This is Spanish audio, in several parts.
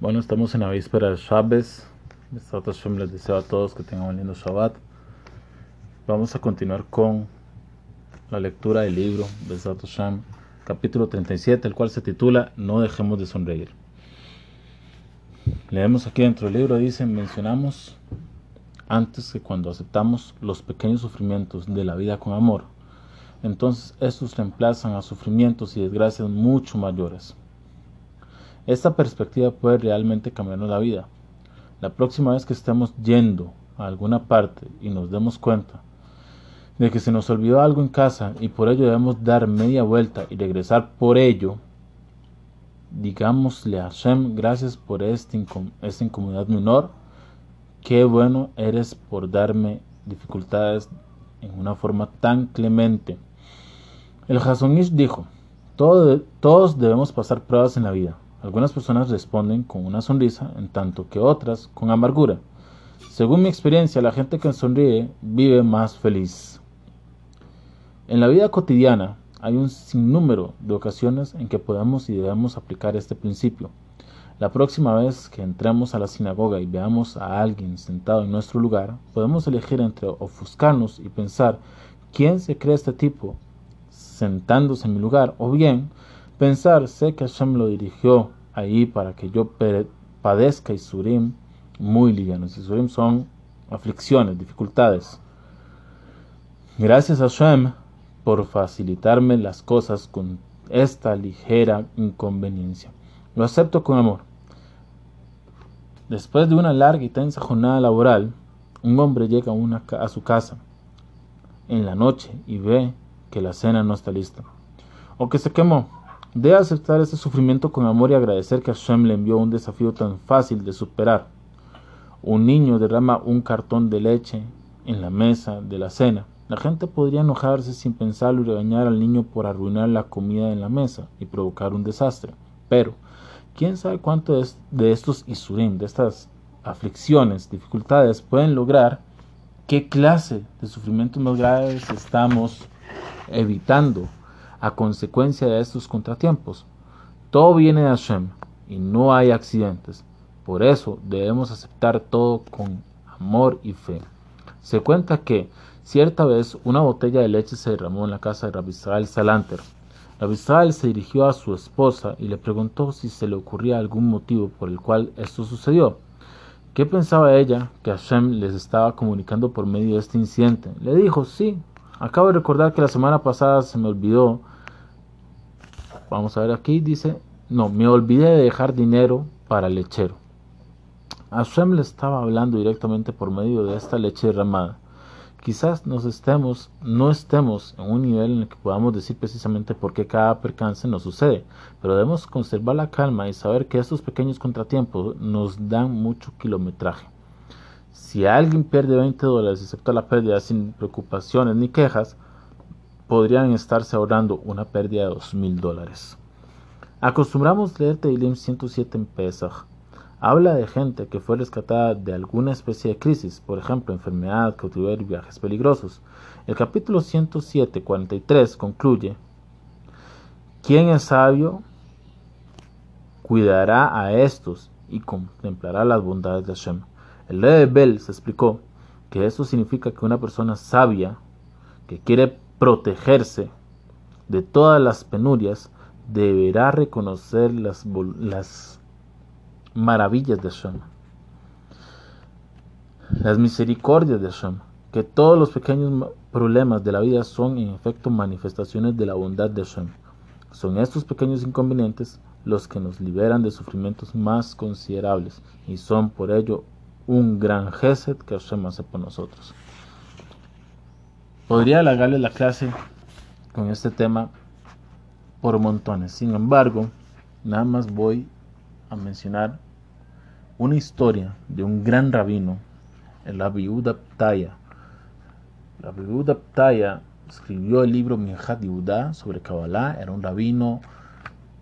Bueno, estamos en la víspera de Shabbat. les deseo a todos que tengan un lindo Shabbat. Vamos a continuar con la lectura del libro Besat Hashem, capítulo 37, el cual se titula No dejemos de sonreír. Leemos aquí dentro del libro, dice, mencionamos antes que cuando aceptamos los pequeños sufrimientos de la vida con amor, entonces estos reemplazan a sufrimientos y desgracias mucho mayores. Esta perspectiva puede realmente cambiarnos la vida. La próxima vez que estemos yendo a alguna parte y nos demos cuenta de que se nos olvidó algo en casa y por ello debemos dar media vuelta y regresar por ello, digámosle a Hashem gracias por este esta incomodidad menor, qué bueno eres por darme dificultades en una forma tan clemente. El Hasonish dijo, todos debemos pasar pruebas en la vida, algunas personas responden con una sonrisa, en tanto que otras con amargura. Según mi experiencia, la gente que sonríe vive más feliz. En la vida cotidiana hay un sinnúmero de ocasiones en que podemos y debemos aplicar este principio. La próxima vez que entremos a la sinagoga y veamos a alguien sentado en nuestro lugar, podemos elegir entre ofuscarnos y pensar quién se cree este tipo sentándose en mi lugar, o bien pensar, sé que Hashem lo dirigió ahí para que yo padezca Isurim muy livianos. Isurim son aflicciones, dificultades. Gracias a Hashem por facilitarme las cosas con esta ligera inconveniencia. Lo acepto con amor. Después de una larga y tensa jornada laboral, un hombre llega a, a su casa en la noche y ve que la cena no está lista o que se quemó Debe aceptar este sufrimiento con amor y agradecer que Hashem le envió un desafío tan fácil de superar. Un niño derrama un cartón de leche en la mesa de la cena. La gente podría enojarse sin pensarlo y regañar al niño por arruinar la comida en la mesa y provocar un desastre. Pero, ¿quién sabe cuánto de estos isurim, de estas aflicciones, dificultades, pueden lograr? ¿Qué clase de sufrimientos más graves estamos evitando a consecuencia de estos contratiempos. Todo viene de Hashem y no hay accidentes. Por eso debemos aceptar todo con amor y fe. Se cuenta que cierta vez una botella de leche se derramó en la casa de Rabbi Israel Salanter. Rabbi Israel se dirigió a su esposa y le preguntó si se le ocurría algún motivo por el cual esto sucedió. ¿Qué pensaba ella que Hashem les estaba comunicando por medio de este incidente? Le dijo, sí, acabo de recordar que la semana pasada se me olvidó Vamos a ver aquí, dice, no, me olvidé de dejar dinero para el lechero. Hashem le estaba hablando directamente por medio de esta leche derramada. Quizás nos estemos, no estemos en un nivel en el que podamos decir precisamente por qué cada percance nos sucede, pero debemos conservar la calma y saber que estos pequeños contratiempos nos dan mucho kilometraje. Si alguien pierde 20 dólares y acepta la pérdida sin preocupaciones ni quejas, podrían estarse ahorrando una pérdida de dos mil dólares. Acostumbramos leer Teilim 107 en Pesach. Habla de gente que fue rescatada de alguna especie de crisis, por ejemplo, enfermedad, cautiverio viajes peligrosos. El capítulo 107, 43 concluye: Quien es sabio cuidará a estos y contemplará las bondades de Hashem. El rey de Bel se explicó que eso significa que una persona sabia que quiere protegerse de todas las penurias, deberá reconocer las, las maravillas de Hashem, las misericordias de Hashem, que todos los pequeños problemas de la vida son en efecto manifestaciones de la bondad de Hashem. Son estos pequeños inconvenientes los que nos liberan de sufrimientos más considerables y son por ello un gran gesed que Hashem hace por nosotros. Podría alargarle la clase con este tema por montones. Sin embargo, nada más voy a mencionar una historia de un gran rabino, el Yehuda Ptaya. Rabbi Yehuda Ptaya escribió el libro Minhat Yehuda sobre Kabbalah, era un rabino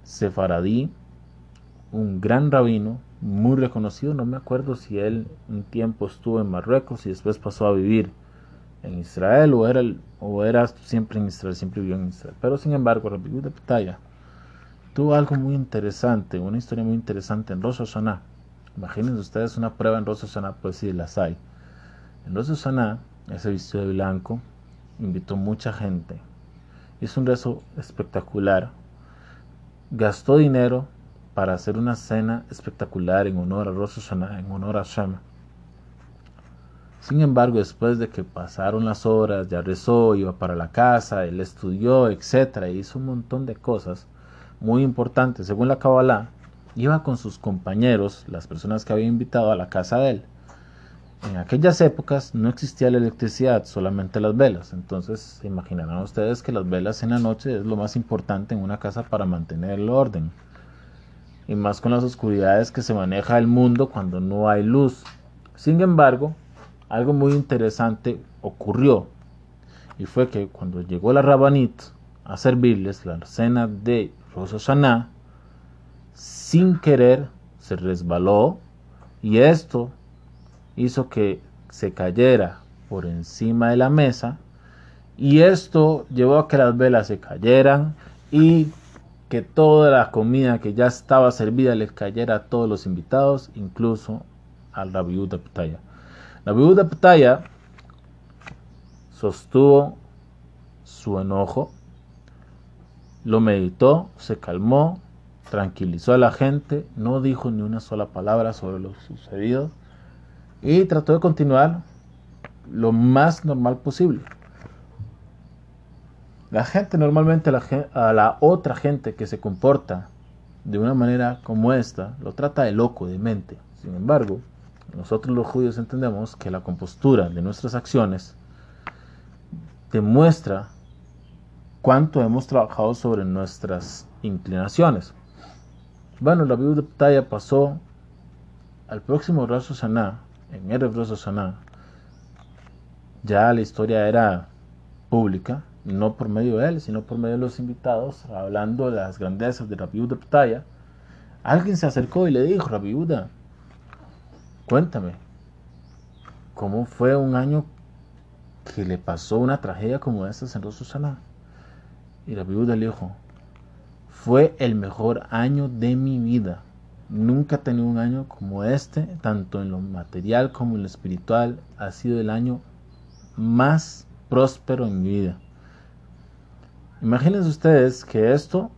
sefaradí, un gran rabino, muy reconocido, no me acuerdo si él un tiempo estuvo en Marruecos y después pasó a vivir en Israel o era, o era siempre en Israel, siempre vivió en Israel. Pero sin embargo, Rabbi de Ptaya tuvo algo muy interesante, una historia muy interesante en Rosh Hashanah. Imagínense ustedes una prueba en Rosh Hashanah, pues sí, las hay. En Rosh Hashanah, ese vestido de blanco invitó mucha gente. Hizo un rezo espectacular. Gastó dinero para hacer una cena espectacular en honor a Rosh Hashanah, en honor a Shem. Sin embargo, después de que pasaron las horas, ya rezó, iba para la casa, él estudió, etcétera, hizo un montón de cosas muy importantes. Según la Kabbalah, iba con sus compañeros, las personas que había invitado a la casa de él. En aquellas épocas no existía la electricidad, solamente las velas. Entonces, imaginarán ustedes que las velas en la noche es lo más importante en una casa para mantener el orden. Y más con las oscuridades que se maneja el mundo cuando no hay luz. Sin embargo, algo muy interesante ocurrió y fue que cuando llegó la Rabanit a servirles la cena de Rosh sin querer se resbaló y esto hizo que se cayera por encima de la mesa y esto llevó a que las velas se cayeran y que toda la comida que ya estaba servida les cayera a todos los invitados, incluso al Rabbi de Ptaya. La viuda Ptaya sostuvo su enojo, lo meditó, se calmó, tranquilizó a la gente, no dijo ni una sola palabra sobre lo sucedido y trató de continuar lo más normal posible. La gente normalmente a la otra gente que se comporta de una manera como esta lo trata de loco, de mente. Sin embargo, nosotros los judíos entendemos que la compostura de nuestras acciones demuestra cuánto hemos trabajado sobre nuestras inclinaciones. Bueno, la viuda de pasó al próximo Rosh Hashanah, en Erev Rosh Hashanah. Ya la historia era pública, no por medio de él, sino por medio de los invitados, hablando de las grandezas de la viuda de. Alguien se acercó y le dijo, la viuda, Cuéntame, ¿cómo fue un año que le pasó una tragedia como esta en Rosh Y la viuda le dijo, fue el mejor año de mi vida. Nunca he tenido un año como este, tanto en lo material como en lo espiritual. Ha sido el año más próspero en mi vida. Imagínense ustedes que esto,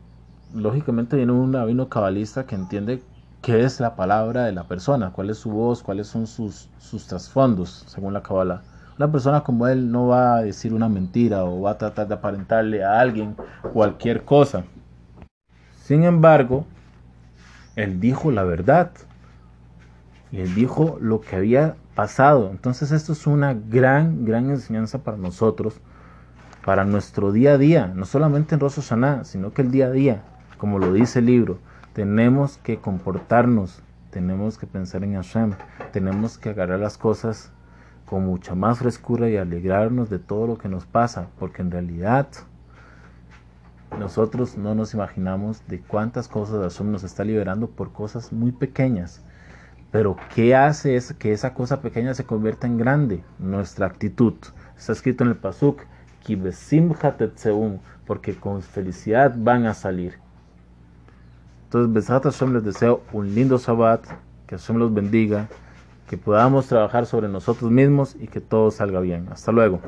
lógicamente, viene un rabino cabalista que entiende qué es la palabra de la persona, cuál es su voz, cuáles son sus, sus trasfondos, según la Kabbalah. Una persona como él no va a decir una mentira o va a tratar de aparentarle a alguien cualquier cosa. Sin embargo, él dijo la verdad. Y él dijo lo que había pasado. Entonces esto es una gran, gran enseñanza para nosotros, para nuestro día a día. No solamente en Rosh Hashanah, sino que el día a día, como lo dice el libro. Tenemos que comportarnos, tenemos que pensar en Hashem, tenemos que agarrar las cosas con mucha más frescura y alegrarnos de todo lo que nos pasa, porque en realidad nosotros no nos imaginamos de cuántas cosas Hashem nos está liberando por cosas muy pequeñas. Pero ¿qué hace es que esa cosa pequeña se convierta en grande? Nuestra actitud. Está escrito en el Pasuk, porque con felicidad van a salir. Entonces, Besat Hashem les deseo un lindo Shabbat, que Hashem los bendiga, que podamos trabajar sobre nosotros mismos y que todo salga bien. Hasta luego.